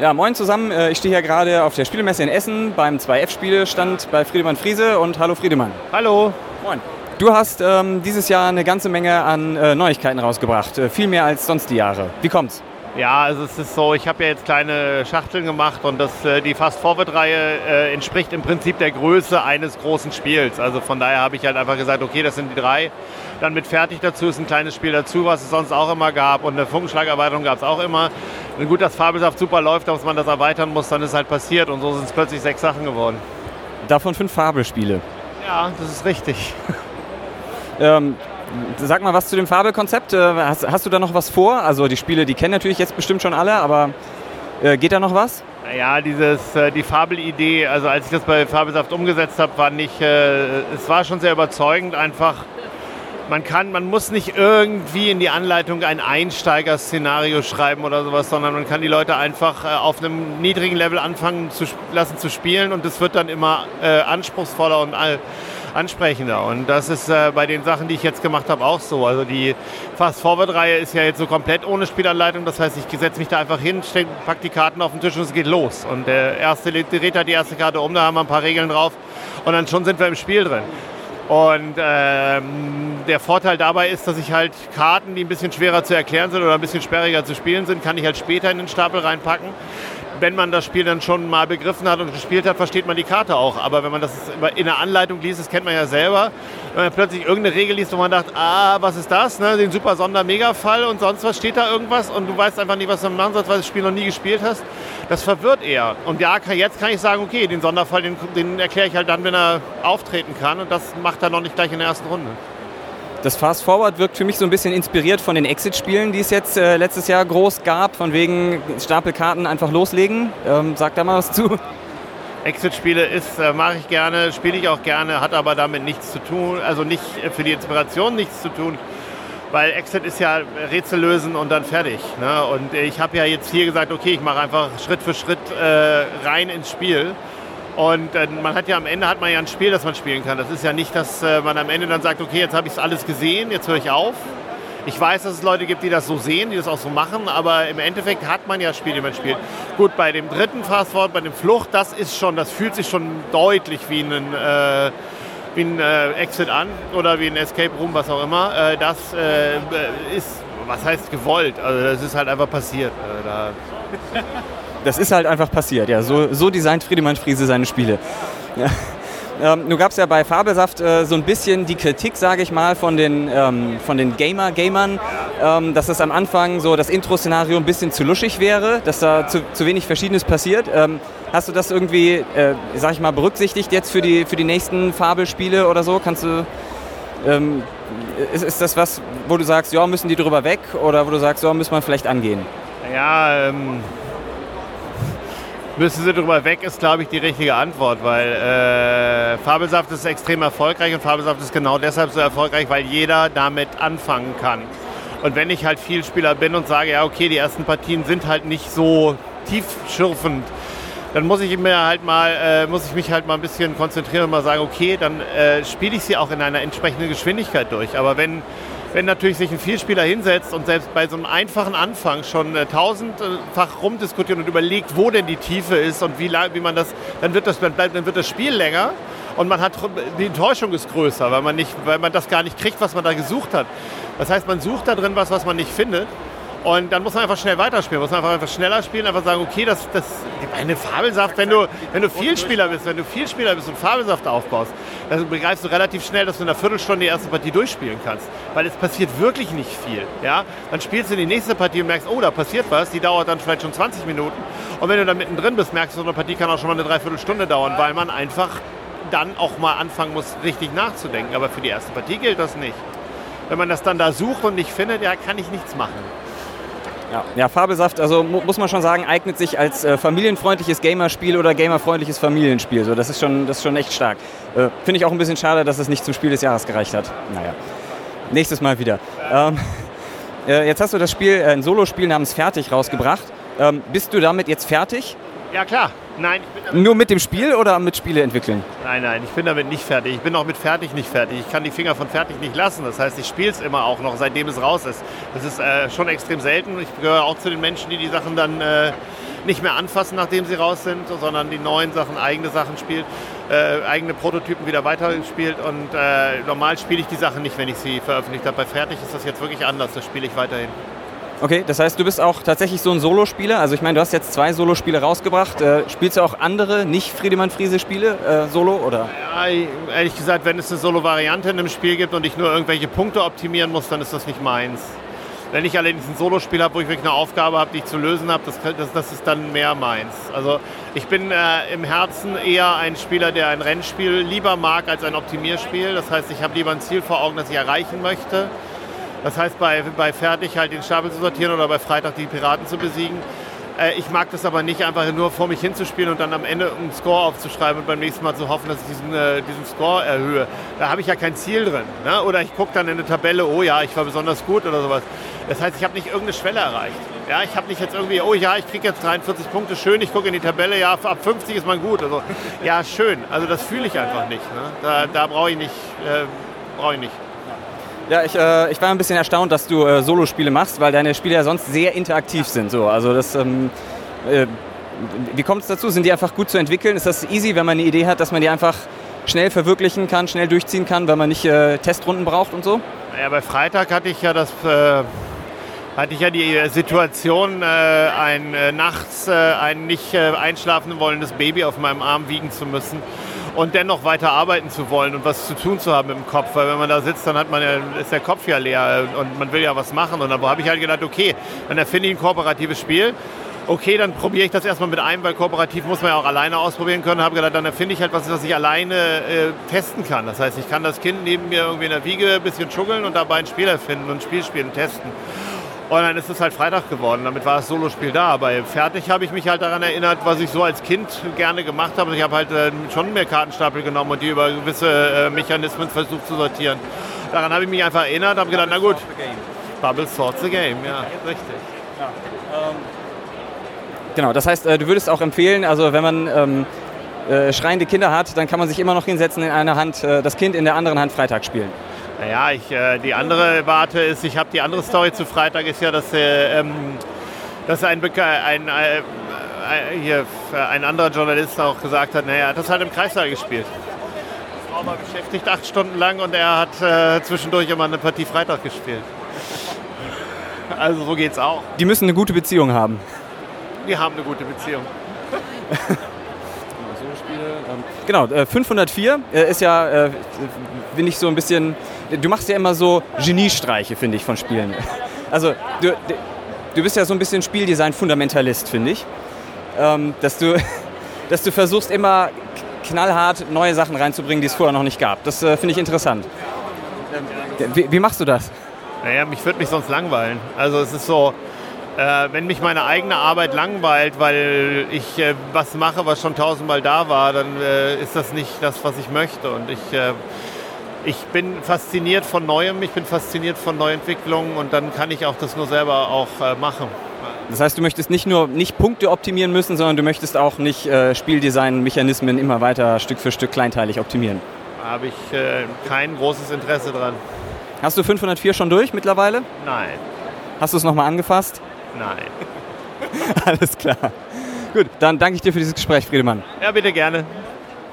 Ja, moin zusammen. Äh, ich stehe hier gerade auf der Spielmesse in Essen beim 2F-Spielestand bei Friedemann Friese und hallo Friedemann. Hallo. Moin. Du hast ähm, dieses Jahr eine ganze Menge an äh, Neuigkeiten rausgebracht, äh, viel mehr als sonst die Jahre. Wie kommt's? Ja, also es ist so, ich habe ja jetzt kleine Schachteln gemacht und das, äh, die Fast-Forward-Reihe äh, entspricht im Prinzip der Größe eines großen Spiels. Also von daher habe ich halt einfach gesagt, okay, das sind die drei. Dann mit fertig dazu ist ein kleines Spiel dazu, was es sonst auch immer gab und eine Funkenschlagerweiterung gab es auch immer. Wenn gut, dass Fabelsaft super läuft, dass man das erweitern muss, dann ist halt passiert und so sind es plötzlich sechs Sachen geworden. Davon fünf Fabelspiele. Ja, das ist richtig. ähm, Sag mal was zu dem Fabelkonzept. Äh, hast, hast, du da noch was vor? Also die Spiele, die kennen natürlich jetzt bestimmt schon alle, aber äh, geht da noch was? Ja, dieses, äh, die Fabelidee, also als ich das bei Fabelsaft umgesetzt habe, war nicht, äh, es war schon sehr überzeugend einfach. Man kann, man muss nicht irgendwie in die Anleitung ein Einsteiger-Szenario schreiben oder sowas, sondern man kann die Leute einfach äh, auf einem niedrigen Level anfangen zu lassen zu spielen und es wird dann immer äh, anspruchsvoller und all, ansprechender. Und das ist äh, bei den Sachen, die ich jetzt gemacht habe, auch so. Also die Fast-Forward-Reihe ist ja jetzt so komplett ohne Spielanleitung. Das heißt, ich setze mich da einfach hin, packe die Karten auf den Tisch und es geht los. Und der erste dreht halt die erste Karte um, da haben wir ein paar Regeln drauf und dann schon sind wir im Spiel drin. Und ähm, der Vorteil dabei ist, dass ich halt Karten, die ein bisschen schwerer zu erklären sind oder ein bisschen sperriger zu spielen sind, kann ich halt später in den Stapel reinpacken wenn man das Spiel dann schon mal begriffen hat und gespielt hat, versteht man die Karte auch. Aber wenn man das in der Anleitung liest, das kennt man ja selber, wenn man plötzlich irgendeine Regel liest, wo man dacht, ah, was ist das? Ne? Den super Sonder-Mega-Fall und sonst was steht da irgendwas und du weißt einfach nicht, was du machen sollst, weil du das Spiel noch nie gespielt hast. Das verwirrt eher. Und ja, jetzt kann ich sagen, okay, den Sonderfall, den, den erkläre ich halt dann, wenn er auftreten kann. Und das macht er noch nicht gleich in der ersten Runde. Das Fast Forward wirkt für mich so ein bisschen inspiriert von den Exit-Spielen, die es jetzt äh, letztes Jahr groß gab, von wegen Stapelkarten einfach loslegen. Ähm, sag da mal was zu. Exit-Spiele ist, äh, mache ich gerne, spiele ich auch gerne, hat aber damit nichts zu tun, also nicht für die Inspiration nichts zu tun, weil Exit ist ja Rätsel lösen und dann fertig. Ne? Und ich habe ja jetzt hier gesagt, okay, ich mache einfach Schritt für Schritt äh, rein ins Spiel und äh, man hat ja am Ende hat man ja ein Spiel, das man spielen kann. Das ist ja nicht, dass äh, man am Ende dann sagt, okay, jetzt habe ich es alles gesehen, jetzt höre ich auf. Ich weiß, dass es Leute gibt, die das so sehen, die das auch so machen, aber im Endeffekt hat man ja Spiel, die man spielt. Gut, bei dem dritten Fast Forward, bei dem Flucht, das ist schon, das fühlt sich schon deutlich wie ein, äh, wie ein äh, Exit an oder wie ein Escape Room, was auch immer. Äh, das äh, ist, was heißt gewollt? Also das ist halt einfach passiert. da das ist halt einfach passiert. Ja, so, so designt Friedemann Friese seine Spiele. Ja. Ähm, nun gab es ja bei Fabelsaft äh, so ein bisschen die Kritik, sage ich mal, von den, ähm, von den Gamer-Gamern, ähm, dass das am Anfang so das Intro-Szenario ein bisschen zu luschig wäre, dass da zu, zu wenig Verschiedenes passiert. Ähm, hast du das irgendwie, äh, sag ich mal, berücksichtigt jetzt für die, für die nächsten Fabelspiele oder so? Kannst du, ähm, ist, ist das was, wo du sagst, ja, müssen die drüber weg oder wo du sagst, ja, müssen wir vielleicht angehen? Ja, ähm müssen sie drüber weg, ist, glaube ich, die richtige Antwort, weil äh, Fabelsaft ist extrem erfolgreich und Fabelsaft ist genau deshalb so erfolgreich, weil jeder damit anfangen kann. Und wenn ich halt Vielspieler bin und sage, ja, okay, die ersten Partien sind halt nicht so tiefschürfend, dann muss ich mir halt mal, äh, muss ich mich halt mal ein bisschen konzentrieren und mal sagen, okay, dann äh, spiele ich sie auch in einer entsprechenden Geschwindigkeit durch. Aber wenn wenn natürlich sich ein Vielspieler hinsetzt und selbst bei so einem einfachen Anfang schon äh, tausendfach rumdiskutiert und überlegt, wo denn die Tiefe ist und wie, wie man das, dann wird das, dann wird das Spiel länger und man hat die Enttäuschung ist größer, weil man nicht, weil man das gar nicht kriegt, was man da gesucht hat. Das heißt, man sucht da drin was, was man nicht findet und dann muss man einfach schnell weiterspielen, muss man einfach, schneller spielen, einfach sagen, okay, das, das eine Fabelsaft, wenn du, wenn du Vielspieler bist, wenn du Vielspieler bist und Fabelsaft aufbaust, dann begreifst du relativ schnell, dass du in einer Viertelstunde die erste Partie durchspielen kannst. Weil es passiert wirklich nicht viel. Ja? Dann spielst du die nächste Partie und merkst, oh, da passiert was, die dauert dann vielleicht schon 20 Minuten. Und wenn du dann mittendrin bist, merkst du, so eine Partie kann auch schon mal eine Dreiviertelstunde dauern, weil man einfach dann auch mal anfangen muss, richtig nachzudenken. Aber für die erste Partie gilt das nicht. Wenn man das dann da sucht und nicht findet, ja, kann ich nichts machen. Ja, ja Fabelsaft, also mu muss man schon sagen, eignet sich als äh, familienfreundliches Gamerspiel oder gamerfreundliches Familienspiel. So, das, ist schon, das ist schon echt stark. Äh, Finde ich auch ein bisschen schade, dass es nicht zum Spiel des Jahres gereicht hat. Naja, nächstes Mal wieder. Ähm, äh, jetzt hast du das Spiel, äh, ein Solospiel namens Fertig rausgebracht. Ähm, bist du damit jetzt fertig? Ja, klar. Nein, Nur mit dem Spiel oder mit Spiele entwickeln? Nein, nein, ich bin damit nicht fertig. Ich bin auch mit fertig nicht fertig. Ich kann die Finger von fertig nicht lassen. Das heißt, ich spiele es immer auch noch, seitdem es raus ist. Das ist äh, schon extrem selten. Ich gehöre auch zu den Menschen, die die Sachen dann äh, nicht mehr anfassen, nachdem sie raus sind, sondern die neuen Sachen, eigene Sachen spielt, äh, eigene Prototypen wieder weiterspielt. Und äh, normal spiele ich die Sachen nicht, wenn ich sie veröffentlicht habe. Bei Fertig ist das jetzt wirklich anders, das spiele ich weiterhin. Okay, das heißt, du bist auch tatsächlich so ein Solospieler. Also ich meine, du hast jetzt zwei Solospiele rausgebracht. Äh, spielst du auch andere, nicht Friedemann Friese Spiele äh, Solo oder? Ja, ehrlich gesagt, wenn es eine Solo-Variante in einem Spiel gibt und ich nur irgendwelche Punkte optimieren muss, dann ist das nicht meins. Wenn ich allerdings ein Solospiel habe, wo ich wirklich eine Aufgabe habe, die ich zu lösen habe, das, das, das ist dann mehr meins. Also ich bin äh, im Herzen eher ein Spieler, der ein Rennspiel lieber mag als ein Optimierspiel. Das heißt, ich habe lieber ein Ziel vor Augen, das ich erreichen möchte das heißt, bei, bei Fertig halt den Stapel zu sortieren oder bei Freitag die Piraten zu besiegen. Äh, ich mag das aber nicht, einfach nur vor mich hinzuspielen und dann am Ende einen Score aufzuschreiben und beim nächsten Mal zu hoffen, dass ich diesen, äh, diesen Score erhöhe. Da habe ich ja kein Ziel drin. Ne? Oder ich gucke dann in eine Tabelle, oh ja, ich war besonders gut oder sowas. Das heißt, ich habe nicht irgendeine Schwelle erreicht. Ja, ich habe nicht jetzt irgendwie, oh ja, ich kriege jetzt 43 Punkte, schön, ich gucke in die Tabelle, ja, ab 50 ist man gut. Also, ja, schön. Also das fühle ich einfach nicht. Ne? Da, da brauche ich nicht. Äh, brauche ich nicht. Ja, ich, äh, ich war ein bisschen erstaunt, dass du äh, Solospiele machst, weil deine Spiele ja sonst sehr interaktiv sind. So. Also das, ähm, äh, wie kommt es dazu? Sind die einfach gut zu entwickeln? Ist das easy, wenn man eine Idee hat, dass man die einfach schnell verwirklichen kann, schnell durchziehen kann, weil man nicht äh, Testrunden braucht und so? Ja, bei Freitag hatte ich ja das äh, hatte ich ja die äh, Situation, ein nachts ein nicht einschlafen wollendes Baby auf meinem Arm wiegen zu müssen und dennoch weiter arbeiten zu wollen und was zu tun zu haben im Kopf. Weil wenn man da sitzt, dann hat man ja, ist der Kopf ja leer und man will ja was machen. Und da habe ich halt gedacht, okay, dann erfinde ich ein kooperatives Spiel. Okay, dann probiere ich das erstmal mit einem, weil kooperativ muss man ja auch alleine ausprobieren können. Habe gedacht, dann erfinde ich halt was, was ich alleine äh, testen kann. Das heißt, ich kann das Kind neben mir irgendwie in der Wiege ein bisschen schuggeln und dabei ein Spiel erfinden und ein Spiel spielen, testen. Und dann ist es halt Freitag geworden. Damit war das Solospiel da. Bei Fertig habe ich mich halt daran erinnert, was ich so als Kind gerne gemacht habe. Ich habe halt äh, schon mehr Kartenstapel genommen und die über gewisse äh, Mechanismen versucht zu sortieren. Daran habe ich mich einfach erinnert, habe gedacht, na gut, Bubble sorts the game, ja, richtig. Ja. Ähm. Genau, das heißt, äh, du würdest auch empfehlen, also wenn man ähm, äh, schreiende Kinder hat, dann kann man sich immer noch hinsetzen, in einer Hand äh, das Kind, in der anderen Hand Freitag spielen. Naja, ich, äh, die andere Warte ist, ich habe die andere Story zu Freitag, ist ja, dass, äh, ähm, dass ein, ein, äh, äh, hier, ein anderer Journalist auch gesagt hat, naja, er hat das halt im Kreissaal gespielt. Die Frau war beschäftigt acht Stunden lang und er hat äh, zwischendurch immer eine Partie Freitag gespielt. Also so geht's auch. Die müssen eine gute Beziehung haben. Die haben eine gute Beziehung. Genau, 504 äh, ist ja, äh, finde ich, so ein bisschen du machst ja immer so Geniestreiche, finde ich, von Spielen. Also du, du bist ja so ein bisschen Spieldesign-Fundamentalist, finde ich. Ähm, dass, du, dass du versuchst immer knallhart neue Sachen reinzubringen, die es vorher noch nicht gab. Das äh, finde ich interessant. Wie, wie, machst du das? Naja, mich würde mich sonst langweilen. Also es ist so, äh, wenn mich meine eigene Arbeit langweilt, weil ich äh, was mache, was schon tausendmal da war, dann äh, ist das nicht das, was ich möchte. Und ich äh, ich bin fasziniert von Neuem, ich bin fasziniert von Neuentwicklungen und dann kann ich auch das nur selber auch äh, machen. Das heißt, du möchtest nicht nur nicht Punkte optimieren müssen, sondern du möchtest auch nicht äh, Spieldesign-Mechanismen immer weiter Stück für Stück kleinteilig optimieren. Da habe ich äh, kein großes Interesse dran. Hast du 504 schon durch mittlerweile? Nein. Hast du es nochmal angefasst? Nein. Alles klar. Gut, dann danke ich dir für dieses Gespräch, Friedemann. Ja, bitte gerne.